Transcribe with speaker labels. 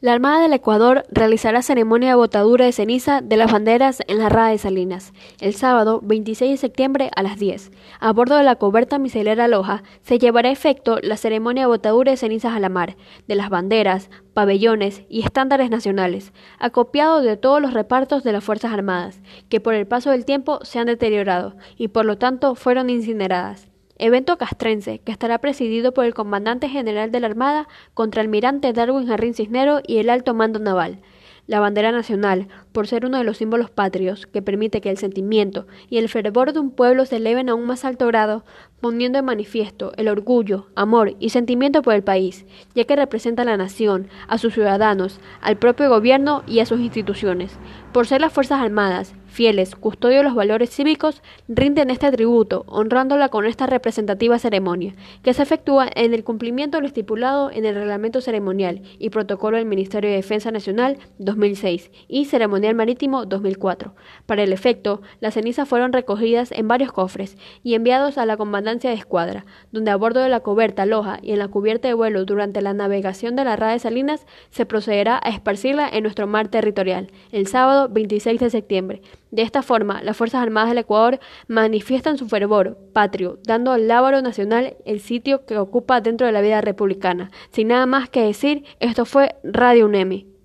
Speaker 1: La Armada del Ecuador realizará ceremonia de botadura de ceniza de las banderas en la Rada de Salinas el sábado 26 de septiembre a las 10. A bordo de la coberta micelera Loja se llevará a efecto la ceremonia de botadura de cenizas a la mar de las banderas, pabellones y estándares nacionales, acopiado de todos los repartos de las Fuerzas Armadas, que por el paso del tiempo se han deteriorado y por lo tanto fueron incineradas evento castrense que estará presidido por el comandante general de la Armada, contraalmirante Darwin Jarrín Cisnero y el alto mando naval. La bandera nacional, por ser uno de los símbolos patrios que permite que el sentimiento y el fervor de un pueblo se eleven a un más alto grado, poniendo en manifiesto el orgullo, amor y sentimiento por el país, ya que representa a la nación, a sus ciudadanos, al propio gobierno y a sus instituciones. Por ser las Fuerzas Armadas, fieles, custodios de los valores cívicos, rinden este tributo, honrándola con esta representativa ceremonia, que se efectúa en el cumplimiento de lo estipulado en el Reglamento Ceremonial y Protocolo del Ministerio de Defensa Nacional 2006 y Ceremonial Marítimo 2004. Para el efecto, las cenizas fueron recogidas en varios cofres y enviados a la Comandancia de Escuadra, donde a bordo de la coberta Loja y en la cubierta de vuelo durante la navegación de la Rada de Salinas se procederá a esparcirla en nuestro mar territorial el sábado 26 de septiembre de esta forma, las Fuerzas Armadas del Ecuador manifiestan su fervor patrio, dando al lábaro nacional el sitio que ocupa dentro de la vida republicana. Sin nada más que decir, esto fue Radio UNEMI.